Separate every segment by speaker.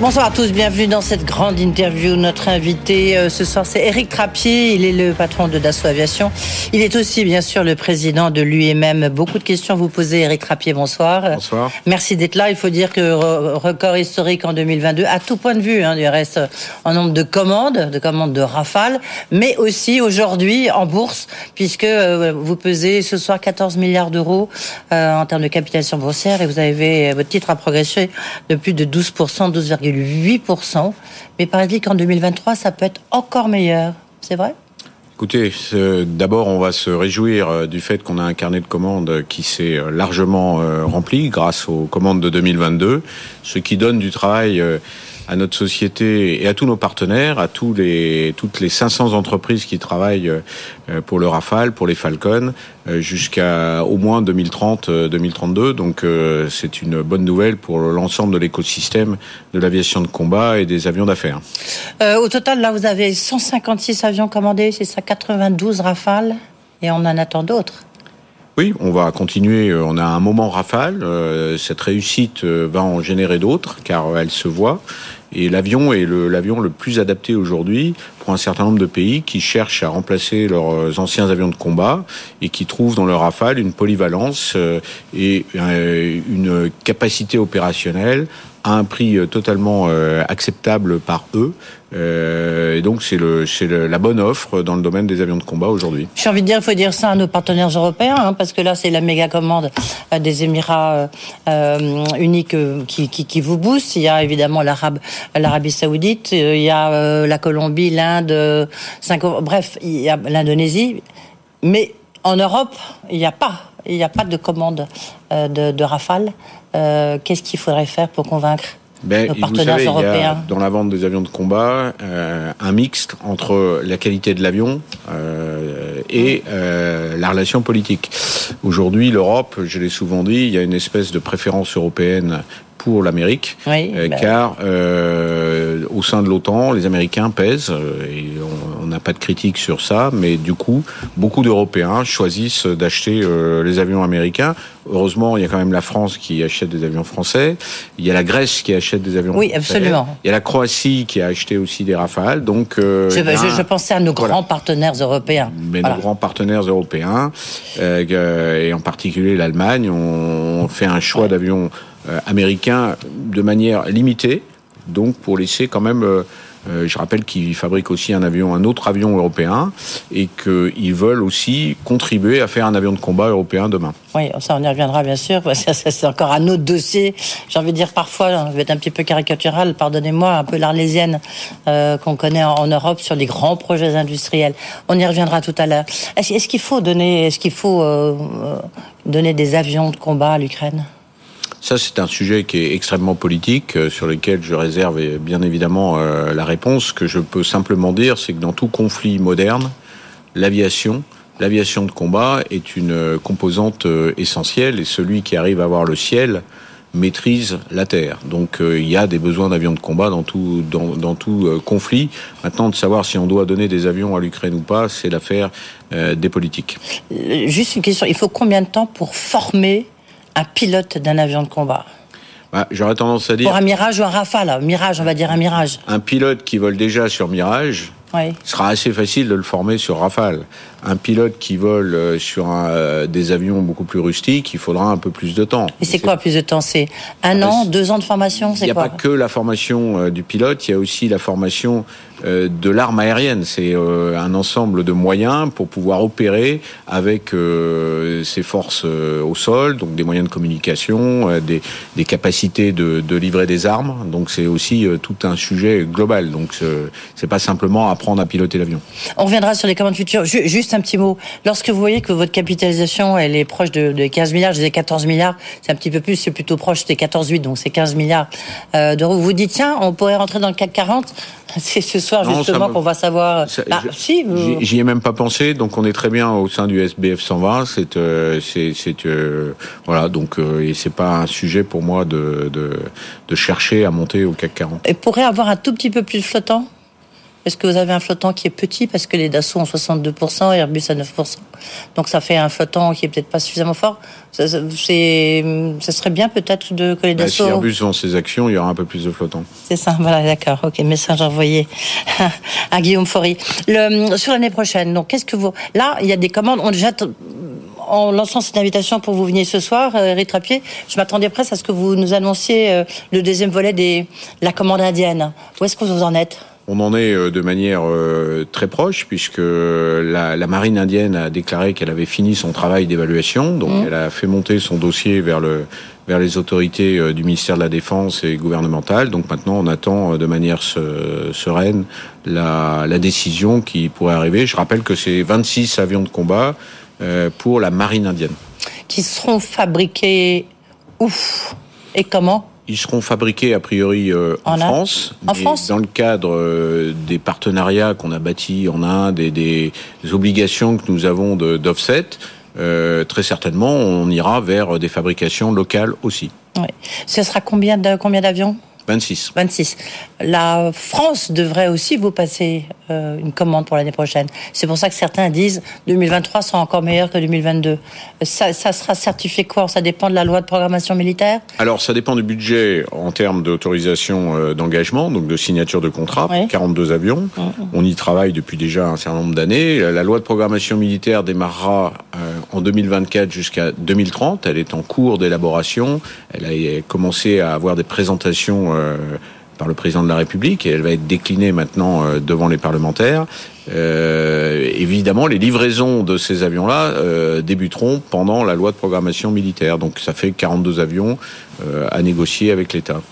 Speaker 1: Bonsoir à tous, bienvenue dans cette grande interview. Notre invité euh, ce soir, c'est Eric Trappier. Il est le patron de Dassault Aviation. Il est aussi, bien sûr, le président de l'UMM. Beaucoup de questions vous posez, Eric Trappier. Bonsoir.
Speaker 2: Bonsoir.
Speaker 1: Merci d'être là. Il faut dire que record historique en 2022, à tout point de vue. Hein, il reste en nombre de commandes, de commandes de Rafale, mais aussi aujourd'hui en bourse, puisque euh, vous pesez ce soir 14 milliards d'euros euh, en termes de capitalisation boursière et vous avez votre titre a progressé de plus de 12%, 12, 8%. Mais paraît-il qu'en 2023, ça peut être encore meilleur. C'est vrai?
Speaker 2: Écoutez, d'abord, on va se réjouir euh, du fait qu'on a un carnet de commandes qui s'est euh, largement euh, rempli grâce aux commandes de 2022, ce qui donne du travail à notre société et à tous nos partenaires, à tous les, toutes les 500 entreprises qui travaillent euh, pour le Rafale, pour les Falcon, euh, jusqu'à au moins 2030-2032. Euh, Donc c'est une bonne nouvelle pour l'ensemble de l'écosystème de l'aviation de combat et des avions d'affaires.
Speaker 1: au total, là, vous avez 156 avions commandés, c'est ça, 92 Rafales, et on en attend d'autres.
Speaker 2: Oui, on va continuer. On a un moment rafale. Cette réussite va en générer d'autres, car elle se voit. Et l'avion est l'avion le, plus adapté aujourd'hui pour un certain nombre de pays qui cherchent à remplacer leurs anciens avions de combat et qui trouvent dans leur Rafale une polyvalence euh, et euh, une capacité opérationnelle à un prix euh, totalement euh, acceptable par eux. Euh, et donc c'est le c'est la bonne offre dans le domaine des avions de combat aujourd'hui.
Speaker 1: J'ai envie de dire, il faut dire ça à nos partenaires européens, hein, parce que là c'est la méga commande des Émirats euh, qui, qui, vous booste. Il y a évidemment l'Arabe, l'Arabie Saoudite, il y a la Colombie, l'Inde, bref, il y a l'Indonésie, mais en Europe, il n'y a pas, il n'y a pas de commande de, de Rafale. Euh, qu'est-ce qu'il faudrait faire pour convaincre ben, nos partenaires européens
Speaker 2: Dans la vente des avions de combat, euh, un mixte entre la qualité de l'avion euh, et la relation politique. Aujourd'hui, l'Europe, je l'ai souvent dit, il y a une espèce de préférence européenne pour l'Amérique, bah car au sein de l'OTAN, les Américains pèsent, et on n'a pas de critique sur ça, mais du coup, beaucoup d'Européens choisissent d'acheter les avions américains Heureusement, il y a quand même la France qui achète des avions français. Il y a la Grèce qui achète des avions
Speaker 1: oui, absolument.
Speaker 2: Il y a la Croatie qui a acheté aussi des Rafales. Donc, euh,
Speaker 1: je, pensais à nos grands partenaires européens.
Speaker 2: Mais nos grands partenaires européens, euh, et en particulier l'Allemagne, ont fait un choix d'avions euh, américains de manière limitée. Donc, pour laisser quand même euh, je rappelle qu'ils fabriquent aussi un avion, un autre avion européen, et qu'ils veulent aussi contribuer à faire un avion de combat européen demain.
Speaker 1: Oui, ça on y reviendra bien sûr. c'est encore un autre dossier. J'ai envie de dire parfois, je vais être un petit peu caricatural, pardonnez-moi, un peu l'arlésienne euh, qu'on connaît en, Europe sur les grands projets industriels. On y reviendra tout à l'heure. Est-ce qu'il faut donner, est-ce qu'il faut euh, donner des avions de combat à l'Ukraine?
Speaker 2: Ça, c'est un sujet qui est extrêmement politique, euh, sur lequel je réserve bien évidemment euh, la réponse. Ce que je peux simplement dire, c'est que dans tout conflit moderne, l'aviation, l'aviation de combat est une euh, composante essentielle, et celui qui arrive à voir le ciel maîtrise la terre. Donc il y a des besoins d'avions de combat dans tout conflit. Maintenant, de savoir si on doit donner des avions à l'Ukraine ou pas, c'est l'affaire des politiques.
Speaker 1: Juste une question, il faut combien de temps pour former un pilote d'un avion de combat
Speaker 2: bah, J'aurais tendance à dire.
Speaker 1: Pour un Mirage ou un Rafale, Mirage, on va dire un Mirage.
Speaker 2: Un pilote qui vole déjà sur Mirage, oui. sera assez facile de le former sur Rafale un pilote qui vole euh, sur euh, des avions beaucoup plus rustiques, il faudra un peu plus de temps.
Speaker 1: Et c'est quoi plus de temps? C'est un ah, an, deux ans de formation?
Speaker 2: Il n'y a pas que la formation euh, du pilote, il y a aussi la formation de l'arme aérienne. C'est un ensemble de moyens pour pouvoir opérer avec ses forces au sol, donc des moyens de communication, des, capacités de, livrer des armes. Donc c'est aussi tout un sujet global. Donc c'est pas simplement apprendre à piloter l'avion.
Speaker 1: On reviendra sur les commandes futures. Juste un petit mot. Lorsque vous voyez que votre capitalisation, elle est proche de, 15 milliards, je disais 14 milliards, c'est un petit peu plus, c'est plutôt proche des 14,8, donc c'est 15 milliards euh, d'euros. Vous vous dites, tiens, on pourrait rentrer dans le CAC 40 c'est ce soir justement qu'on va savoir.
Speaker 2: bah, si, j'y ai même pas pensé. Donc on est très bien au sein du SBF 120. C'est, euh, c'est, c'est euh, voilà. Donc euh, et c'est pas un sujet pour moi de, de, de chercher à monter au CAC 40.
Speaker 1: Et pourrait avoir un tout petit peu plus flottant? Est-ce que vous avez un flottant qui est petit parce que les Dassault ont 62% et Airbus à 9% Donc ça fait un flottant qui est peut-être pas suffisamment fort. Ça, ça, ça serait bien peut-être de que les
Speaker 2: Bah,
Speaker 1: Dassault.
Speaker 2: si Airbus vend ses actions, il y aura un peu plus de flottants.
Speaker 1: C'est ça, voilà, d'accord. Ok, message envoyé à Guillaume Faury. Le, sur l'année prochaine, donc qu'est-ce que vous... Là, il y a des commandes. On déjà, en lançant cette invitation pour vous veniez ce soir, euh, Eric Trappier, je m'attendais presque à ce que vous nous annonciez euh, le deuxième volet de la commande indienne. Où est-ce que vous en êtes?
Speaker 2: On en est euh, de manière euh, très proche puisque la, la marine indienne a déclaré qu'elle avait fini son travail d'évaluation, donc
Speaker 1: Mmh.
Speaker 2: elle a fait monter son dossier vers le vers les autorités euh, du ministère de la Défense et gouvernementales. Donc maintenant, on attend de manière se- sereine la, la décision qui pourrait arriver. Je rappelle que c'est 26 avions de combat pour la marine indienne.
Speaker 1: Qui seront fabriqués où et comment?
Speaker 2: Ils seront fabriqués a priori euh, en, France,
Speaker 1: En France
Speaker 2: dans le cadre euh, des partenariats qu'on a bâtis en Inde et des, des obligations que nous avons d'offset. euh, très certainement, on ira vers des fabrications locales aussi.
Speaker 1: Oui. Ce sera combien de combien d'avions?
Speaker 2: 26.
Speaker 1: 26. La France devrait aussi vous passer euh, une commande pour l'année prochaine. C'est pour ça que certains disent 2023 sera encore meilleur que 2022. Ça, ça sera certifié quoi? Ça dépend de la loi de programmation militaire?
Speaker 2: Alors, ça dépend du budget en termes d'autorisation euh, d'engagement, donc de signature de contrat,
Speaker 1: Oui.
Speaker 2: 42 avions. On y travaille depuis déjà un certain nombre d'années. La loi de programmation militaire démarrera euh, en 2024 jusqu'à 2030. Elle est en cours d'élaboration. Elle a commencé à avoir des présentations par le président de la République et elle va être déclinée maintenant euh, devant les parlementaires. Euh, évidemment, les livraisons de ces avions-là euh, débuteront pendant la loi de programmation militaire. Donc ça fait 42 avions euh, à négocier avec l'État.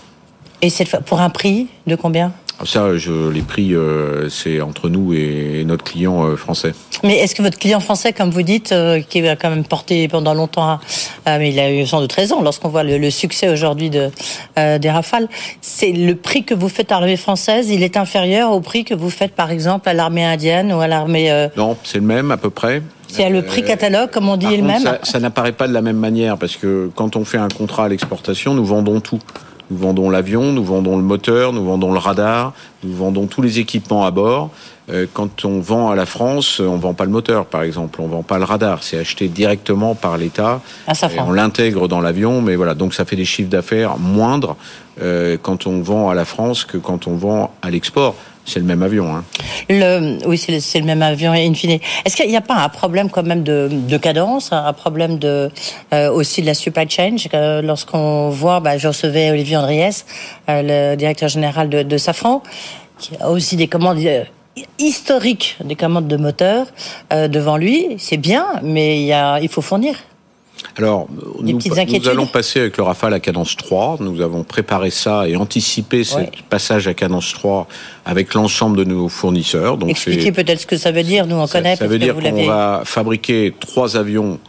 Speaker 1: Et c'est pour un prix de combien?
Speaker 2: Ça, je, les prix, euh, c'est entre nous et notre client euh, français.
Speaker 1: Mais est-ce que votre client français, comme vous dites, euh, qui a quand même porté pendant longtemps, euh, mais il a eu sans doute raison lorsqu'on voit le, le succès aujourd'hui de, euh, des Rafales, c'est le prix que vous faites à l'armée française, il est inférieur au prix que vous faites par exemple à l'armée indienne ou à l'armée... euh,
Speaker 2: Non, c'est le même à peu près.
Speaker 1: c'est le prix catalogue, comme on dit, est le même
Speaker 2: ça, ça n'apparaît pas de la même manière parce que quand on fait un contrat à l'exportation, nous vendons tout. Nous vendons l'avion, nous vendons le moteur, nous vendons le radar, nous vendons tous les équipements à bord. Euh, Quand on vend à la France, on vend pas le moteur, par exemple, on vend pas le radar. C'est acheté directement par l'État. On l'intègre dans l'avion, mais voilà, donc ça fait des chiffres d'affaires moindres euh, quand on vend à la France que quand on vend à l'export. C'est le même avion. Hein.
Speaker 1: Le, oui, c'est le, le même avion in fine. Est-ce qu'il n'y a pas un problème quand même de, de cadence, un problème de euh, aussi de la supply chain? Euh, Lorsqu'on voit, bah, je recevais Olivier Andriès, euh, le directeur général de, de Safran, qui a aussi des commandes euh, historiques, des commandes de moteurs euh, devant lui. C'est bien, mais y a, il faut fournir.
Speaker 2: Alors,
Speaker 1: Des
Speaker 2: nous, allons passer avec le Rafale à cadence 3. Nous avons préparé ça et anticipé ce passage à cadence 3 avec l'ensemble de nos fournisseurs. Donc
Speaker 1: Expliquez peut-être ce que ça veut dire. Nous, on
Speaker 2: ça,
Speaker 1: connaît
Speaker 2: ça
Speaker 1: parce
Speaker 2: veut
Speaker 1: que
Speaker 2: dire qu'on va fabriquer trois avions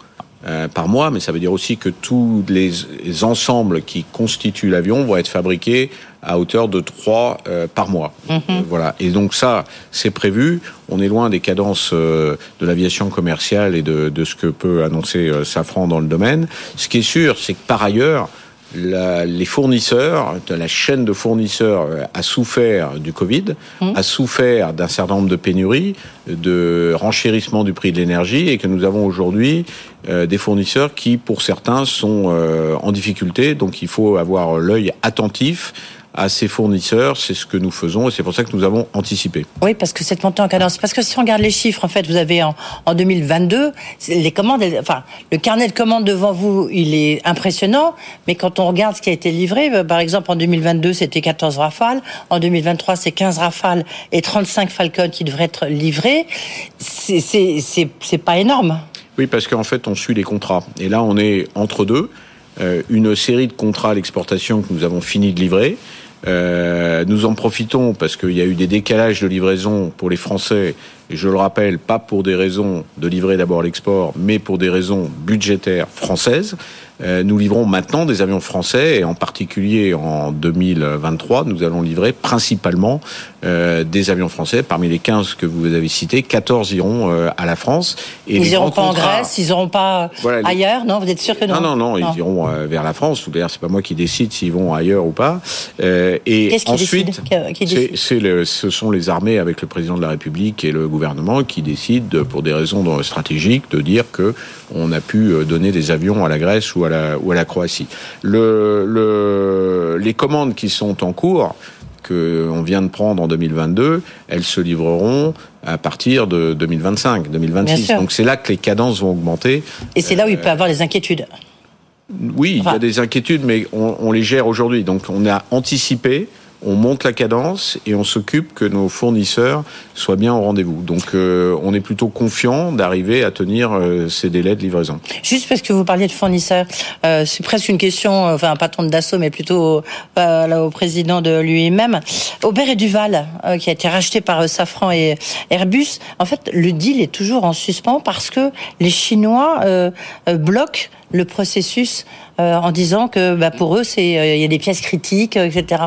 Speaker 2: euh, par mois, mais ça veut dire aussi que tous les, les ensembles qui constituent l'avion vont être fabriqués à hauteur de trois euh, par mois.
Speaker 1: Mhm.
Speaker 2: Euh, voilà. Et donc ça, c'est prévu. On est loin des cadences euh, de l'aviation commerciale et de, de ce que peut annoncer euh, Safran dans le domaine. Ce qui est sûr, c'est que par ailleurs, la- les fournisseurs, la chaîne de fournisseurs euh, a souffert du Covid, a souffert d'un certain nombre de pénuries, de renchérissement du prix de l'énergie, et que nous avons aujourd'hui euh, des fournisseurs qui, pour certains, sont euh, en difficulté. Donc, il faut avoir l'œil attentif à ces fournisseurs. C'est ce que nous faisons, et c'est pour ça que nous avons anticipé.
Speaker 1: Oui, parce que cette montée en cadence, parce que si on regarde les chiffres, en fait, vous avez en, en 2022, c'est- les commandes, enfin, le carnet de commandes devant vous, il est impressionnant, mais quand on regarde ce qui a été livré, euh, par exemple, en 2022, c'était 14 Rafales, en 2023, c'est 15 Rafales et 35 Falcon qui devraient être livrés. C'est pas énorme.
Speaker 2: Oui, parce qu'en fait, on suit les contrats. Et là, on est entre deux. Euh, une série de contrats à l'exportation que nous avons fini de livrer. Euh, nous en profitons parce qu'il y a eu des décalages de livraison pour les Français et je le rappelle, pas pour des raisons de livrer d'abord l'export, mais pour des raisons budgétaires françaises. Euh, nous livrons maintenant des avions français et en particulier en 2023, nous allons livrer principalement euh, des avions français. Parmi les 15 que vous avez cités, 14 iront euh, à la France.
Speaker 1: Et ils n'iront pas en Grèce, ils n'iront pas ailleurs, non Vous êtes sûr que non
Speaker 2: Non, non, non, ils iront vers la France. D'ailleurs, c'est pas moi qui décide s'ils vont ailleurs ou pas. et ensuite, le, ce sont les armées avec le président de la République et le gouvernement qui décident, pour des raisons stratégiques, de dire que on a pu donner des avions à la Grèce ou à ou à la Croatie. Le, les commandes qui sont en cours, qu'on vient de prendre en 2022, elles se livreront à partir de 2025, 2026. Donc c'est là que les cadences vont augmenter.
Speaker 1: Et c'est là où il peut y avoir des inquiétudes.
Speaker 2: Oui, il y a des inquiétudes, mais on, on les gère aujourd'hui. Donc on a anticipé on monte la cadence et on s'occupe que nos fournisseurs soient bien au rendez-vous. Donc euh, on est plutôt confiant d'arriver à tenir euh, ces délais de livraison.
Speaker 1: Juste parce que vous parliez de fournisseurs, euh, c'est presque une question, enfin un patron de Dassault, mais plutôt au président de lui-même. Aubert et Duval, qui a été racheté par Safran et Airbus, en fait le deal est toujours en suspens parce que les Chinois bloquent le processus euh, en disant que bah, pour eux, c'est euh, il y a des pièces critiques, euh, etc.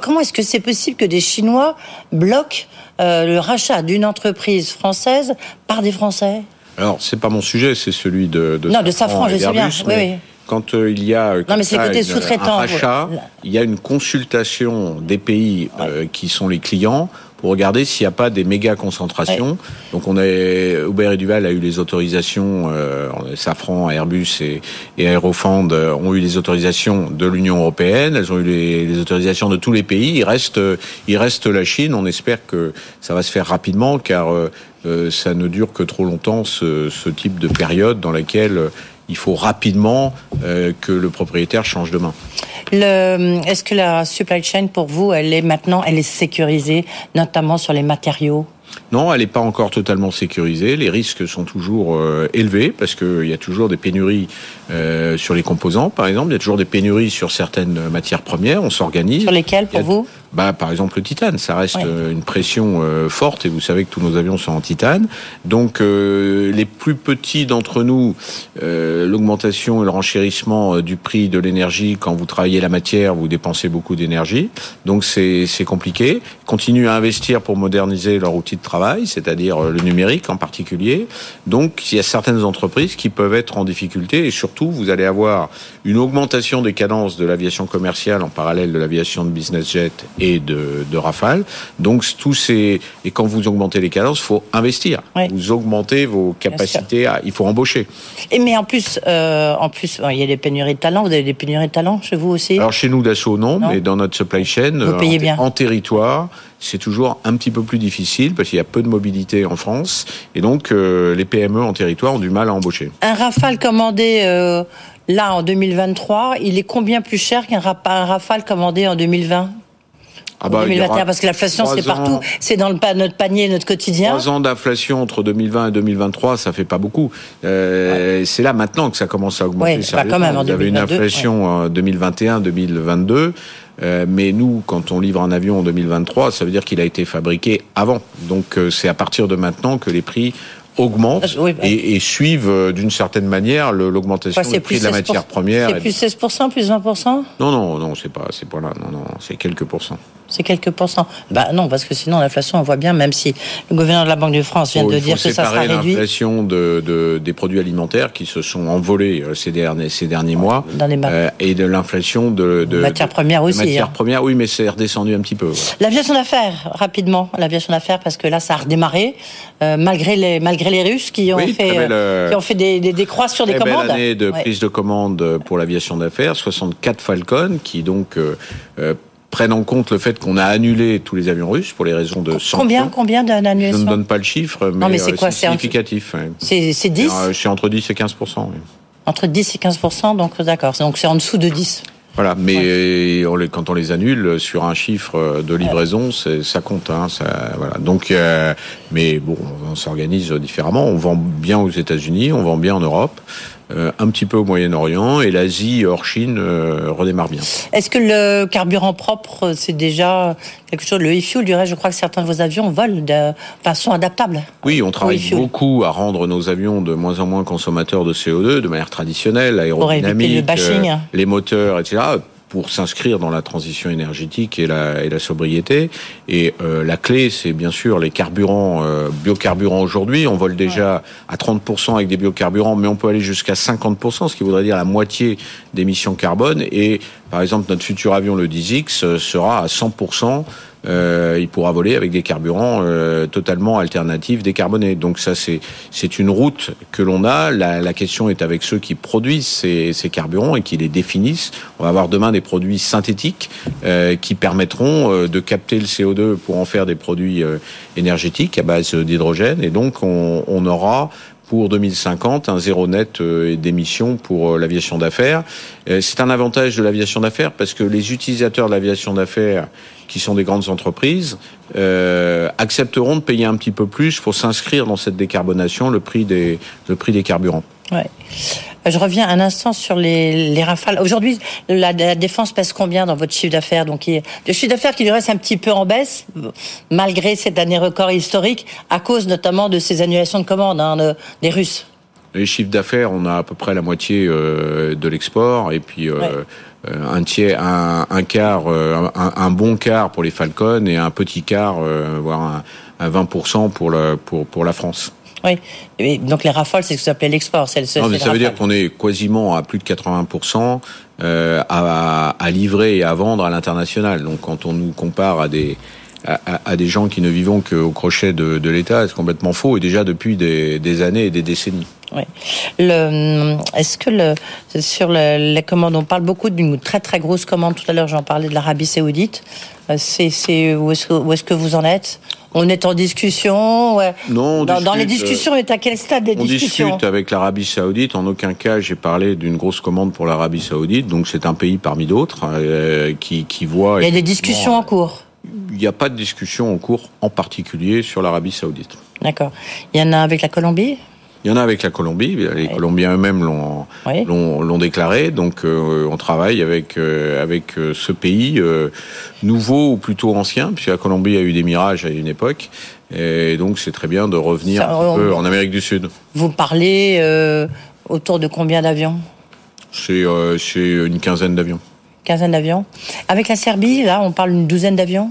Speaker 1: Comment est-ce que c'est possible que des Chinois bloquent le rachat d'une entreprise française par des Français?
Speaker 2: Alors, c'est pas mon sujet, c'est celui de, de
Speaker 1: non, de Safran, je sais bien. Oui, oui
Speaker 2: quand il y a
Speaker 1: non, mais c'est côté
Speaker 2: un rachat, il y a une consultation des pays qui sont les clients pour regarder s'il n'y a pas des méga concentrations. Donc on est Uber et Duval a eu les autorisations, euh, Safran, Airbus et, et Aerofond ont eu les autorisations de l'Union européenne. Elles ont eu les, autorisations de tous les pays. Il reste, il reste la Chine. On espère que ça va se faire rapidement, car euh, euh, ça ne dure que trop longtemps ce, ce type de période dans laquelle il faut rapidement euh, que le propriétaire change de main.
Speaker 1: Est-ce que la supply chain pour vous, elle est maintenant, elle est sécurisée, notamment sur les matériaux?
Speaker 2: Non, elle n'est pas encore totalement sécurisée. Les risques sont toujours euh, élevés parce qu'il y a toujours des pénuries euh, sur les composants, par exemple. Il y a toujours des pénuries sur certaines matières premières. On s'organise.
Speaker 1: Sur lesquelles, pour vous
Speaker 2: bah, par exemple le titane, ça reste euh, une pression forte et vous savez que tous nos avions sont en titane. Donc les plus petits d'entre nous, l'augmentation et le renchérissement du prix de l'énergie quand vous travaillez la matière, vous dépensez beaucoup d'énergie. Donc c'est compliqué. Continuent à investir pour moderniser leur outil de travail, c'est-à-dire euh, le numérique en particulier. Donc il y a certaines entreprises qui peuvent être en difficulté et surtout vous allez avoir une augmentation des cadences de l'aviation commerciale en parallèle de l'aviation de business jet et de, de Rafale. Donc tous ces et quand vous augmentez les cadences, faut investir. Vous augmentez vos capacités, à, il faut embaucher.
Speaker 1: Et mais en plus, euh, en plus, il y a des pénuries de talents. Vous avez des pénuries de talents chez vous aussi?
Speaker 2: Alors chez nous d'assaut non, mais dans notre supply chain,
Speaker 1: vous payez bien.
Speaker 2: en territoire c'est toujours un petit peu plus difficile parce qu'il y a peu de mobilité en France et donc euh, les PME en territoire ont du mal à embaucher.
Speaker 1: Un Rafale commandé euh, là en 2023, il est combien plus cher qu'un Rafale commandé en 2020 ah bah, 2021, parce que l'inflation, c'est partout, c'est dans le, notre panier, notre quotidien.
Speaker 2: Trois ans d'inflation entre 2020 et 2023, ça fait pas beaucoup. Euh, C'est là maintenant que ça commence à augmenter.
Speaker 1: Ouais, pas quand même, en
Speaker 2: Vous avez une inflation en 2021-2022. Euh, mais nous, quand on livre un avion en 2023, ça veut dire qu'il a été fabriqué avant. Donc euh, c'est à partir de maintenant que les prix augmentent bah. et, suivent euh, d'une certaine manière l'augmentation du prix de la matière première.
Speaker 1: C'est plus 16%, plus 20% Non,
Speaker 2: non, non, c'est pas, c'est pas là. Non, non, c'est quelques pourcents.
Speaker 1: C'est quelques pourcents. Bah non, parce que sinon l'inflation, on voit bien, même si le gouverneur de la Banque de France vient de dire que ça sera réduit.
Speaker 2: L'inflation de, de, des produits alimentaires qui se sont envolés euh, ces derniers, ces derniers mois,
Speaker 1: Dans les euh,
Speaker 2: et de l'inflation de, de
Speaker 1: matières premières aussi.
Speaker 2: Matières hein. premières, oui, mais c'est redescendu un petit peu.
Speaker 1: L'aviation d'affaires, rapidement, l'aviation d'affaires, parce que là, ça a redémarré euh, malgré les malgré les Russes qui ont fait euh, qui ont fait des, des, des sur des commandes.
Speaker 2: Année de prise de commande pour l'aviation d'affaires, 64 Falcon qui donc prennent en compte le fait qu'on a annulé tous les avions russes pour les raisons de
Speaker 1: sanctions. Combien, combien d'annulations
Speaker 2: Je ne donne pas le chiffre, mais, c'est euh, significatif.
Speaker 1: C'est 10
Speaker 2: C'est entre 10 et 15%
Speaker 1: Entre 10 et 15% donc d'accord. Donc c'est en dessous de 10
Speaker 2: voilà, mais quand on les annule sur un chiffre de livraison, ça compte. Hein, ça, voilà. Donc, euh, mais bon, on s'organise différemment. On vend bien aux États-Unis, on vend bien en Europe. Un petit peu au Moyen-Orient et l'Asie hors Chine redémarre bien.
Speaker 1: Est-ce que le carburant propre, c'est déjà quelque chose Le e-fuel, du reste, je crois que certains de vos avions volent de façon adaptable.
Speaker 2: Oui, on travaille beaucoup à rendre nos avions de moins en moins consommateurs de CO2 de manière traditionnelle, aérodynamique,
Speaker 1: le
Speaker 2: les moteurs, etc pour s'inscrire dans la transition énergétique et la, et la sobriété. Et euh, la clé, c'est bien sûr les carburants, euh, biocarburants aujourd'hui. On vole déjà à 30% avec des biocarburants, mais on peut aller jusqu'à 50%, ce qui voudrait dire la moitié d'émissions carbone. Et par exemple, notre futur avion, le 10X, euh, sera à 100% euh, il pourra voler avec des carburants euh, totalement alternatifs, décarbonés. Donc ça, c'est une route que l'on a. La, la, question est avec ceux qui produisent ces, ces, carburants et qui les définissent. On va avoir demain des produits synthétiques euh, qui permettront euh, de capter le CO2 pour en faire des produits euh, énergétiques à base d'hydrogène. Et donc, on, on aura pour 2050 un zéro net d'émissions pour l'aviation d'affaires. C'est un avantage de l'aviation d'affaires parce que les utilisateurs de l'aviation d'affaires qui sont des grandes entreprises, euh, accepteront de payer un petit peu plus pour s'inscrire dans cette décarbonation, le prix des, le prix des carburants.
Speaker 1: Ouais. Je reviens un instant sur les, les rafales. Aujourd'hui, la, défense pèse combien dans votre chiffre d'affaires? Donc, le chiffre d'affaires qui reste un petit peu en baisse, malgré cette année record historique, à cause notamment de ces annulations de commandes hein, des Russes.
Speaker 2: Les chiffres d'affaires, on a à peu près la moitié euh, de l'export, et puis euh, euh, un tiers, un, un quart, euh, un, un, bon quart pour les Falcons et un petit quart, euh, voire un, un 20% pour, le, pour, pour la France.
Speaker 1: Oui, et donc les rafales, c'est ce que ça s'appelle l'export. C'est
Speaker 2: non, mais ça veut dire qu'on est quasiment à plus de 80% euh, à, à livrer et à vendre à l'international. Donc quand on nous compare à des à, à, des gens qui ne vivons qu'au crochet de, de l'État, c'est complètement faux, et déjà depuis des, des années et des décennies.
Speaker 1: Oui. Est-ce que le, sur le, les commandes, on parle beaucoup d'une très très grosse commande. Tout à l'heure, j'en parlais de l'Arabie Saoudite. Euh, c'est où est-ce que, est que vous en êtes? On est en discussion. Ouais.
Speaker 2: Non,
Speaker 1: dans, dans, les discussions, on est à quel stade des
Speaker 2: on
Speaker 1: discussions?
Speaker 2: On discute avec l'Arabie Saoudite. En aucun cas, j'ai parlé d'une grosse commande pour l'Arabie Saoudite. Donc, c'est un pays parmi d'autres euh, qui, qui voit.
Speaker 1: Il y a des discussions en cours.
Speaker 2: Il n'y a pas de discussion en cours, en particulier sur l'Arabie Saoudite.
Speaker 1: D'accord. Il y en a avec la Colombie?
Speaker 2: Il y en a avec la Colombie, les Colombiens eux-mêmes l'ont oui. l'ont déclaré, donc euh, on travaille avec euh, avec euh, ce pays euh, nouveau ou plutôt ancien, puisque la Colombie a eu des mirages à une époque, et donc c'est très bien de revenir Ça, un peu en Amérique du Sud.
Speaker 1: Vous parlez autour de combien d'avions?
Speaker 2: C'est c'est une quinzaine d'avions.
Speaker 1: Quinzaine d'avions. Avec la Serbie, là, on parle d'une douzaine d'avions?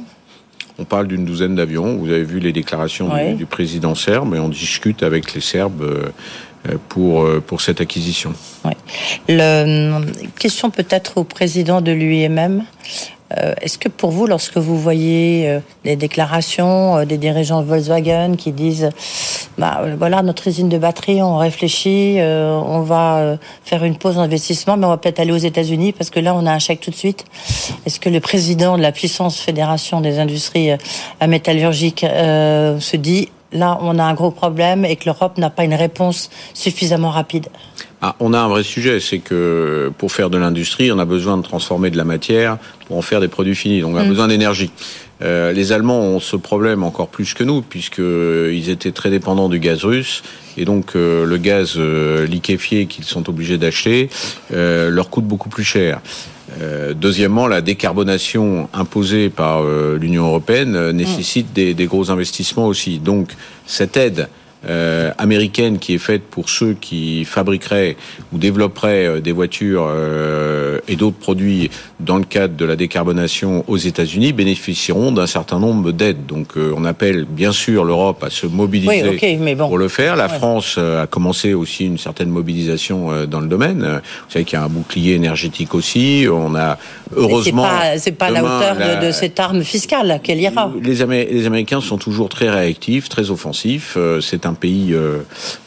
Speaker 2: On parle d'une douzaine d'avions. Vous avez vu les déclarations du, du, président serbe et on discute avec les Serbes euh, pour, euh, pour cette acquisition.
Speaker 1: Le, question peut-être au président de l'UIMM. Euh, Est-ce que pour vous, lorsque vous voyez euh, les déclarations euh, des dirigeants de Volkswagen qui disent bah, voilà, notre usine de batterie, on réfléchit, euh, on va faire une pause d'investissement, mais on va peut-être aller aux États-Unis parce que là, on a un chèque tout de suite. Est-ce que le président de la puissance fédération des industries métallurgiques se dit là, on a un gros problème et que l'Europe n'a pas une réponse suffisamment rapide?
Speaker 2: Ah, on a un vrai sujet, c'est que pour faire de l'industrie, on a besoin de transformer de la matière pour en faire des produits finis. Donc on a mmh. besoin d'énergie. Euh, les Allemands ont ce problème encore plus que nous, puisqu'ils étaient très dépendants du gaz russe, et donc euh, le gaz euh, liquéfié qu'ils sont obligés d'acheter euh, leur coûte beaucoup plus cher. Euh, deuxièmement, la décarbonation imposée par euh, l'Union européenne nécessite mmh. des, des, gros investissements aussi. Donc cette aide euh, américaine qui est faite pour ceux qui fabriqueraient ou développeraient euh, des voitures euh, et d'autres produits dans le cadre de la décarbonation aux États-Unis bénéficieront d'un certain nombre d'aides. Donc euh, on appelle bien sûr l'Europe à se mobiliser
Speaker 1: oui, okay, mais bon.
Speaker 2: pour le faire. La ouais. France a commencé aussi une certaine mobilisation dans le domaine. Vous savez qu'il y a un bouclier énergétique aussi. On a heureusement.
Speaker 1: C'est pas, pas demain, la hauteur la... De, de, cette arme fiscale qu'elle ira.
Speaker 2: Les, Amé les Américains sont toujours très réactifs, très offensifs. C'est un pays, euh,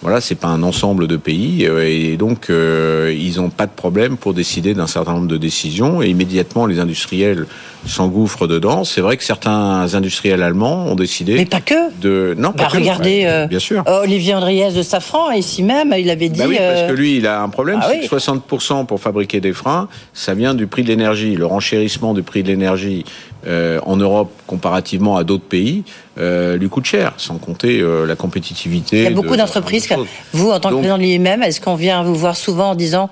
Speaker 2: voilà, c'est pas un ensemble de pays, euh, et donc euh, ils n'ont pas de problème pour décider d'un certain nombre de décisions, et immédiatement les industriels s'engouffrent dedans. C'est vrai que certains industriels allemands ont décidé.
Speaker 1: Mais pas que.
Speaker 2: De non,
Speaker 1: bah,
Speaker 2: pas
Speaker 1: regardez,
Speaker 2: que, ouais, bien sûr.
Speaker 1: Olivier Andriès de Safran ici même, il avait dit.
Speaker 2: Bah oui, parce que lui, il a un problème, ah, c'est oui. que 60% pour fabriquer des freins, ça vient du prix de l'énergie, le renchérissement du prix de l'énergie en Europe comparativement à d'autres pays lui coûte cher, sans compter la compétitivité.
Speaker 1: Il y a beaucoup d'entreprises. Vous, en tant que président de l'IMM, est-ce qu'on vient vous voir souvent en disant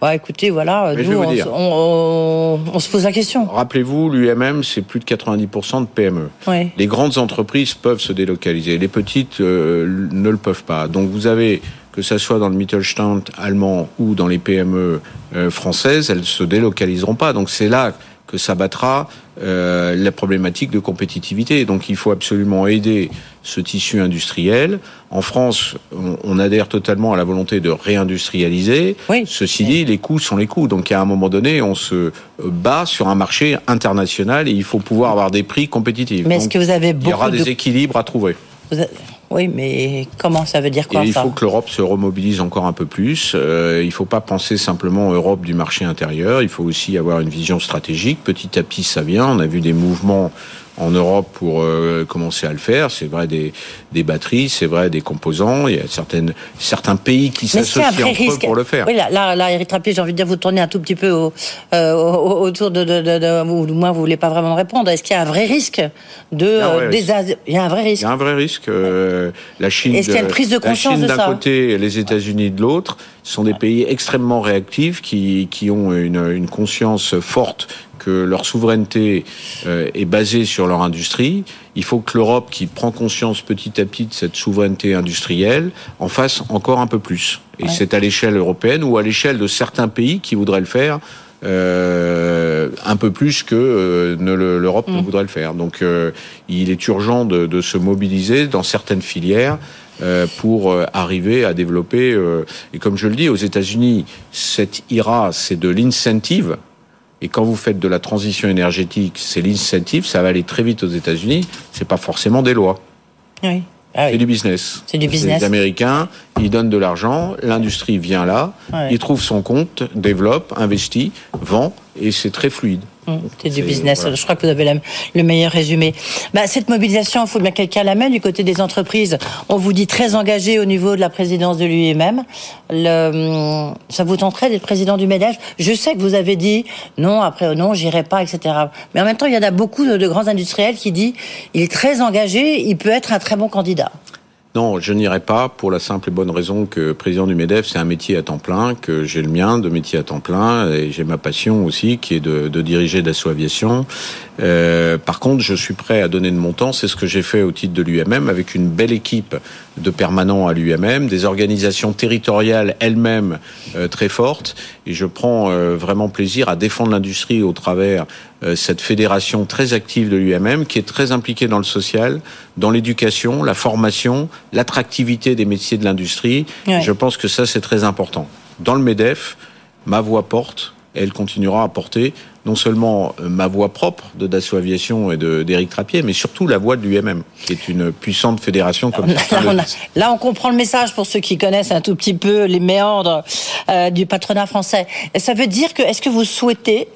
Speaker 1: bah, écoutez, voilà, nous, on, se pose la question.
Speaker 2: Rappelez-vous, l'UMM, c'est plus de 90% de PME. Les grandes entreprises peuvent se délocaliser, les petites euh, ne le peuvent pas. Donc vous avez, que ce soit dans le Mittelstand allemand ou dans les PME euh, françaises, elles se délocaliseront pas. Donc c'est là que ça battra euh, la problématique de compétitivité. Donc il faut absolument aider ce tissu industriel. En France, on, adhère totalement à la volonté de réindustrialiser. Ceci dit, les coûts sont les coûts. Donc à un moment donné, on se bat sur un marché international et il faut pouvoir avoir des prix compétitifs.
Speaker 1: Mais est-ce que vous avez beaucoup
Speaker 2: Il y aura des équilibres à trouver.
Speaker 1: Oui, mais comment ça veut dire quoi
Speaker 2: Il faut que l'Europe se remobilise encore un peu plus. Euh, il ne faut pas penser simplement Europe du marché intérieur. Il faut aussi avoir une vision stratégique. Petit à petit, ça vient. On a vu des mouvements en Europe pour euh, commencer à le faire. C'est vrai des, des batteries, c'est vrai des composants. Il y a certaines, certains pays qui s'associent entre eux pour le faire.
Speaker 1: Oui, là, là, là j'ai envie de dire, vous tournez un tout petit peu au, euh, autour de, de, de, de, ou du moins vous voulez pas vraiment répondre. Est-ce qu'il y a un vrai risque de il y a un vrai risque.
Speaker 2: Il y a un vrai risque. Euh, la Chine.
Speaker 1: Est-ce qu'il y a une prise de conscience
Speaker 2: d'un côté, les États-Unis de l'autre sont des pays extrêmement réactifs qui, qui ont une, une conscience forte que leur souveraineté euh, est basée sur leur industrie. Il faut que l'Europe, qui prend conscience petit à petit de cette souveraineté industrielle, en fasse encore un peu plus. Et c'est à l'échelle européenne ou à l'échelle de certains pays qui voudraient le faire. Euh, un peu plus que euh, l'Europe ne mm. voudrait le faire. Donc il est urgent de, de, se mobiliser dans certaines filières pour arriver à développer. et comme je le dis, aux États-Unis, cette IRA, c'est de l'incentive et quand vous faites de la transition énergétique, c'est l'incentive, ça va aller très vite aux États-Unis. C'est pas forcément des lois.
Speaker 1: Oui.
Speaker 2: Ah c'est du business.
Speaker 1: C'est du business.
Speaker 2: Les Américains, ils donnent de l'argent, l'industrie vient là, il trouve son compte, développe, investit, vend, et c'est très fluide.
Speaker 1: Mmh, c'est du business. Je crois que vous avez le meilleur résumé. Bah, cette mobilisation, il faut bien quelqu'un la mène du côté des entreprises. On vous dit très engagé au niveau de la présidence de l'UIMM. Le, ça vous tenterait d'être président du MEDEF? Je sais que vous avez dit non, après non, j'irai pas, etc. Mais en même temps, il y en a beaucoup de, de grands industriels qui disent il est très engagé, il peut être un très bon candidat.
Speaker 2: Non, je n'irai pas pour la simple et bonne raison que président du MEDEF, c'est un métier à temps plein, que j'ai le mien de métier à temps plein, et j'ai ma passion aussi qui est de, de diriger Dassault Aviation. Euh, par contre, je suis prêt à donner de mon temps, c'est ce que j'ai fait au titre de l'UMM, avec une belle équipe de permanents à l'UMM, des organisations territoriales elles-mêmes euh, très fortes, et je prends euh, vraiment plaisir à défendre l'industrie au travers cette fédération très active de l'UMM qui est très impliquée dans le social, dans l'éducation, la formation, l'attractivité des métiers de l'industrie. Je pense que ça, c'est très important. Dans le MEDEF, ma voix porte, et elle continuera à porter non seulement euh, ma voix propre de Dassault Aviation et d'Éric Trappier, mais surtout la voix de l'UMM, qui est une puissante fédération comme
Speaker 1: là, là, on comprend le message pour ceux qui connaissent un tout petit peu les méandres euh, du patronat français. Ça veut dire que, est-ce que vous souhaitez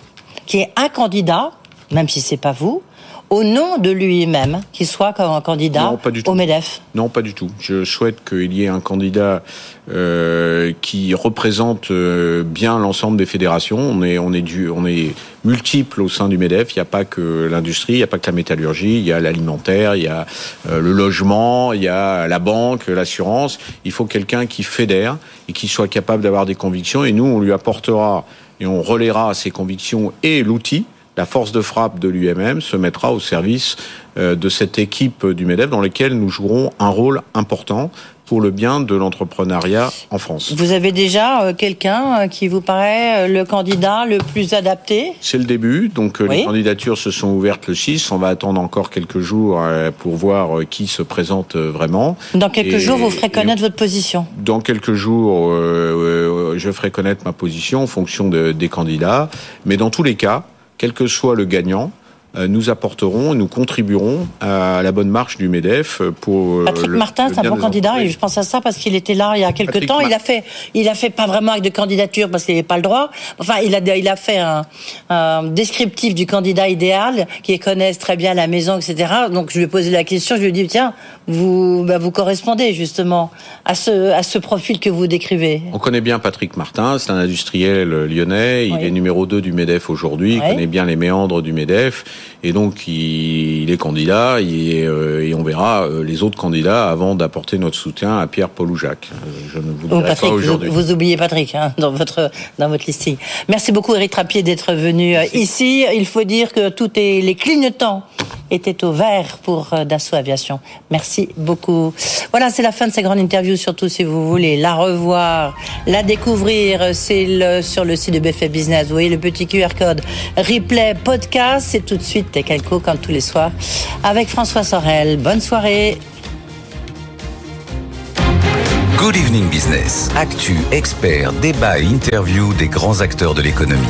Speaker 1: qui est un candidat, même si c'est pas vous, au nom de lui-même, qui soit comme un candidat au MEDEF
Speaker 2: Non, pas du tout. Je souhaite qu'il y ait un candidat euh, qui représente euh, bien l'ensemble des fédérations. On est, on est, du, on est multiple au sein du MEDEF. Il n'y a pas que l'industrie, il n'y a pas que la métallurgie, il y a l'alimentaire, il y a euh, le logement, il y a la banque, l'assurance. Il faut quelqu'un qui fédère et qui soit capable d'avoir des convictions. Et nous, on lui apportera et on relaiera ses convictions et l'outil, la force de frappe de l'UMM se mettra au service euh, de cette équipe du MEDEF dans laquelle nous jouerons un rôle important pour le bien de l'entrepreneuriat en France.
Speaker 1: Vous avez déjà euh, quelqu'un euh, qui vous paraît le candidat le plus adapté?
Speaker 2: C'est le début, donc les candidatures se sont ouvertes le 6. On va attendre encore quelques jours pour voir qui se présente vraiment.
Speaker 1: Dans quelques jours, vous ferez connaître votre position
Speaker 2: Dans quelques jours, je ferai connaître ma position en fonction de, des candidats. Mais dans tous les cas, quel que soit le gagnant, euh, nous apporterons, nous contribuerons à la bonne marche du MEDEF pour.
Speaker 1: Euh, Patrick Martin, c'est un bon candidat. Et je pense à ça parce qu'il était là il y a quelques temps. Il a fait, il a fait pas vraiment avec de candidature parce qu'il n'avait pas le droit. Enfin, il a, il a fait un, un, descriptif du candidat idéal qui connaissent très bien la maison, etc. Donc je lui ai posé la question. Je lui ai dit tiens, vous, bah, vous correspondez justement à ce, à ce profil que vous décrivez.
Speaker 2: On connaît bien Patrick Martin. C'est un industriel lyonnais. Il est numéro 2 du Medef aujourd'hui. Il connaît bien les méandres du Medef. Et donc, il, est candidat et, et, on verra les autres candidats avant d'apporter notre soutien à Pierre, Paul ou Jacques.
Speaker 1: Je ne vous dirai pas aujourd'hui. Vous, vous, oubliez Patrick hein, dans votre dans votre listing. Merci beaucoup, Eric Trappier, d'être venu ici. Il faut dire que tout est les clignotants était au vert pour euh, Dassault Aviation. Merci beaucoup. Voilà, c'est la fin de cette grande interview. Surtout si vous voulez la revoir, la découvrir, c'est sur le site de BFF Business. Vous voyez le petit QR code replay podcast. C'est tout de suite Telco comme tous les soirs avec François Sorel. Bonne soirée.
Speaker 3: Good Evening Business. Actu, expert, débat et interview des grands acteurs de l'économie.